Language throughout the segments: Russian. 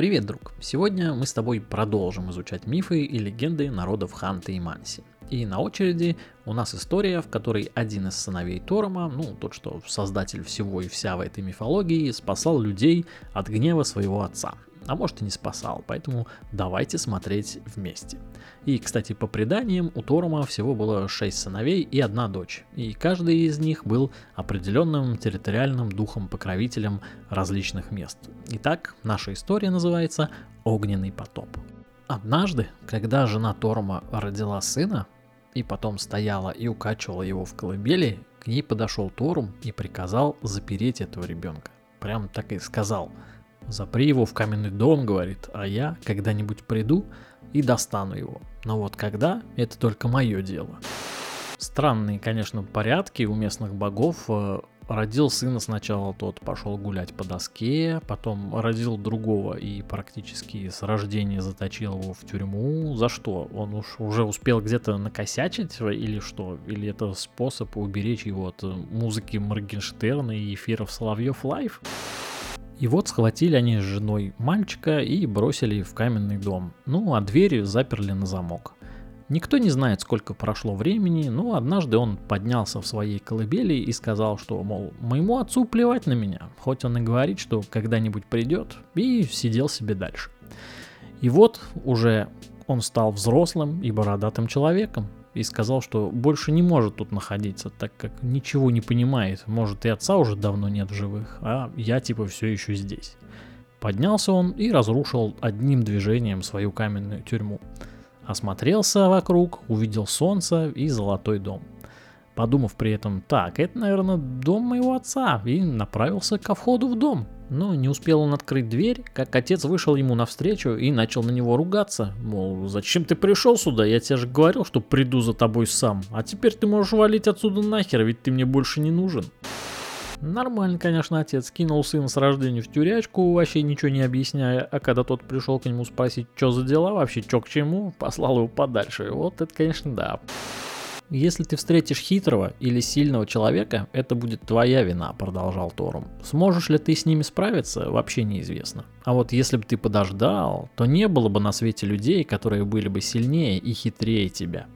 Привет, друг! Сегодня мы с тобой продолжим изучать мифы и легенды народов Ханты и Манси. И на очереди у нас история, в которой один из сыновей Торома, ну тот, что создатель всего и вся в этой мифологии, спасал людей от гнева своего отца а может и не спасал, поэтому давайте смотреть вместе. И, кстати, по преданиям, у Торома всего было 6 сыновей и одна дочь, и каждый из них был определенным территориальным духом-покровителем различных мест. Итак, наша история называется «Огненный потоп». Однажды, когда жена Торома родила сына, и потом стояла и укачивала его в колыбели, к ней подошел Торум и приказал запереть этого ребенка. Прям так и сказал – Запри его в каменный дом, говорит, а я когда-нибудь приду и достану его. Но вот когда, это только мое дело. Странные, конечно, порядки у местных богов. Э, родил сына сначала, тот пошел гулять по доске, потом родил другого и практически с рождения заточил его в тюрьму. За что? Он уж уже успел где-то накосячить или что? Или это способ уберечь его от музыки Моргенштерна и эфиров Соловьев Live? И вот схватили они с женой мальчика и бросили в каменный дом. Ну, а двери заперли на замок. Никто не знает, сколько прошло времени, но однажды он поднялся в своей колыбели и сказал, что, мол, моему отцу плевать на меня, хоть он и говорит, что когда-нибудь придет, и сидел себе дальше. И вот уже он стал взрослым и бородатым человеком, и сказал, что больше не может тут находиться, так как ничего не понимает. Может и отца уже давно нет в живых, а я типа все еще здесь. Поднялся он и разрушил одним движением свою каменную тюрьму. Осмотрелся вокруг, увидел солнце и золотой дом. Подумав при этом, так, это, наверное, дом моего отца, и направился ко входу в дом. Но не успел он открыть дверь, как отец вышел ему навстречу и начал на него ругаться. Мол, зачем ты пришел сюда? Я тебе же говорил, что приду за тобой сам. А теперь ты можешь валить отсюда нахер, ведь ты мне больше не нужен. Нормально, конечно, отец кинул сына с рождения в тюрячку, вообще ничего не объясняя, а когда тот пришел к нему спросить, что за дела вообще, что к чему, послал его подальше. Вот это, конечно, да. Если ты встретишь хитрого или сильного человека, это будет твоя вина, продолжал Торум. Сможешь ли ты с ними справиться, вообще неизвестно. А вот если бы ты подождал, то не было бы на свете людей, которые были бы сильнее и хитрее тебя.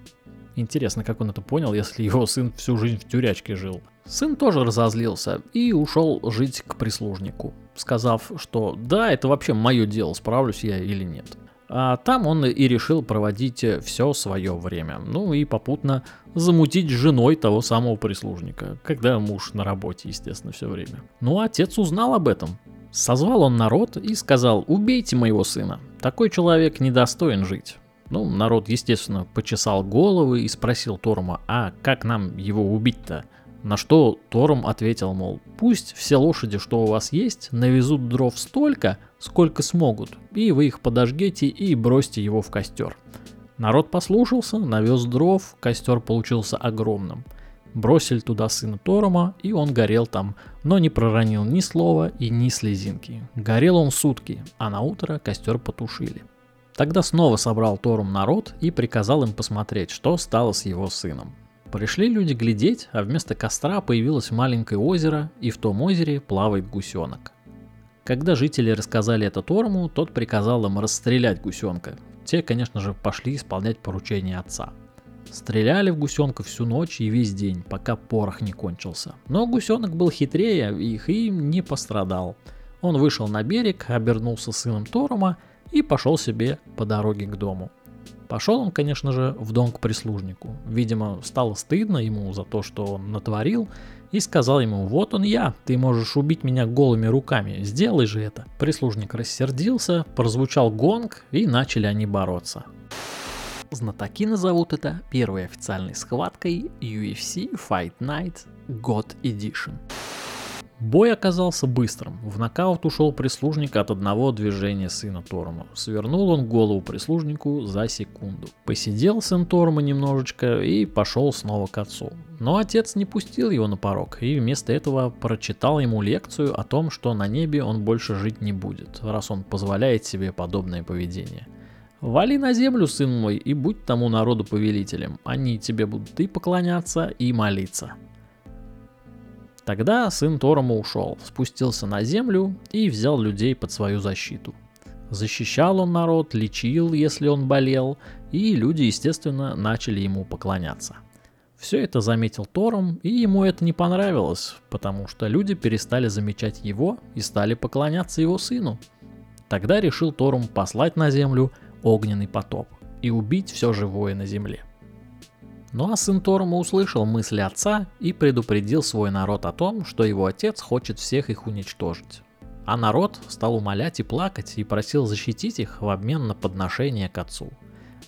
Интересно, как он это понял, если его сын всю жизнь в тюрячке жил. Сын тоже разозлился и ушел жить к прислужнику, сказав, что да, это вообще мое дело, справлюсь я или нет. А там он и решил проводить все свое время. Ну и попутно замутить женой того самого прислужника, когда муж на работе, естественно, все время. Ну отец узнал об этом. Созвал он народ и сказал, убейте моего сына, такой человек недостоин жить. Ну, народ, естественно, почесал головы и спросил Торма, а как нам его убить-то? На что Торм ответил, мол, пусть все лошади, что у вас есть, навезут дров столько, сколько смогут, и вы их подожгете и бросьте его в костер. Народ послушался, навез дров, костер получился огромным. Бросили туда сына Торома, и он горел там, но не проронил ни слова и ни слезинки. Горел он сутки, а на утро костер потушили. Тогда снова собрал Торум народ и приказал им посмотреть, что стало с его сыном. Пришли люди глядеть, а вместо костра появилось маленькое озеро, и в том озере плавает гусенок. Когда жители рассказали это Торму, тот приказал им расстрелять гусенка. Те, конечно же, пошли исполнять поручение отца. Стреляли в гусенка всю ночь и весь день, пока порох не кончился. Но гусенок был хитрее их и не пострадал. Он вышел на берег, обернулся сыном Торома и пошел себе по дороге к дому. Пошел он, конечно же, в дом к прислужнику. Видимо, стало стыдно ему за то, что он натворил, и сказал ему, вот он я, ты можешь убить меня голыми руками, сделай же это. Прислужник рассердился, прозвучал гонг, и начали они бороться. Знатоки назовут это первой официальной схваткой UFC Fight Night God Edition. Бой оказался быстрым. В нокаут ушел прислужник от одного движения сына Торма. Свернул он голову прислужнику за секунду. Посидел сын Торма немножечко и пошел снова к отцу. Но отец не пустил его на порог и вместо этого прочитал ему лекцию о том, что на небе он больше жить не будет, раз он позволяет себе подобное поведение. Вали на землю, сын мой, и будь тому народу повелителем. Они тебе будут и поклоняться, и молиться. Тогда сын Торома ушел, спустился на землю и взял людей под свою защиту. Защищал он народ, лечил, если он болел, и люди, естественно, начали ему поклоняться. Все это заметил Тором, и ему это не понравилось, потому что люди перестали замечать его и стали поклоняться его сыну. Тогда решил Торум послать на землю огненный потоп и убить все живое на земле. Ну а сын Торума услышал мысли отца и предупредил свой народ о том, что его отец хочет всех их уничтожить. А народ стал умолять и плакать и просил защитить их в обмен на подношение к отцу.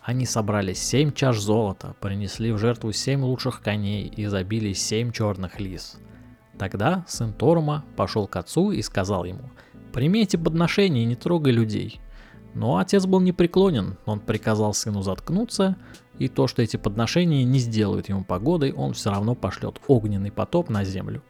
Они собрали семь чаш золота, принесли в жертву семь лучших коней и забили семь черных лис. Тогда сын Торума пошел к отцу и сказал ему, «Прими эти подношения и не трогай людей». Но отец был непреклонен, он приказал сыну заткнуться, и то, что эти подношения не сделают ему погодой, он все равно пошлет огненный потоп на землю.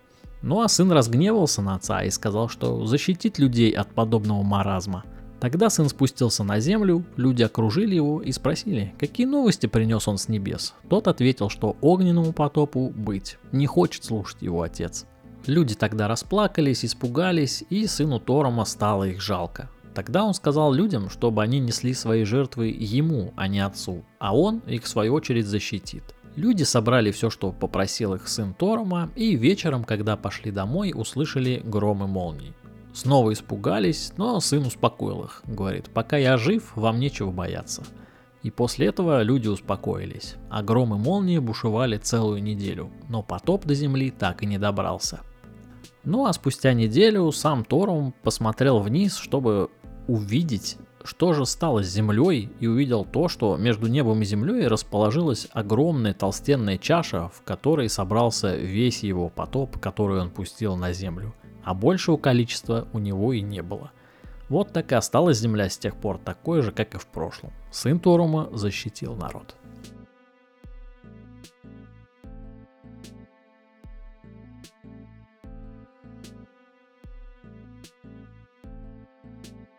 Ну а сын разгневался на отца и сказал, что защитит людей от подобного маразма. Тогда сын спустился на землю, люди окружили его и спросили, какие новости принес он с небес. Тот ответил, что огненному потопу быть, не хочет слушать его отец. Люди тогда расплакались, испугались, и сыну Торома стало их жалко. Тогда он сказал людям, чтобы они несли свои жертвы ему, а не отцу, а он их в свою очередь защитит. Люди собрали все, что попросил их сын Торома, и вечером, когда пошли домой, услышали громы молний. Снова испугались, но сын успокоил их. Говорит, пока я жив, вам нечего бояться. И после этого люди успокоились. А громы молнии бушевали целую неделю, но потоп до земли так и не добрался. Ну а спустя неделю сам Торум посмотрел вниз, чтобы увидеть что же стало с Землей и увидел то, что между небом и Землей расположилась огромная толстенная чаша, в которой собрался весь его потоп, который он пустил на Землю, а большего количества у него и не было. Вот так и осталась Земля с тех пор такой же, как и в прошлом. Сын Торума защитил народ.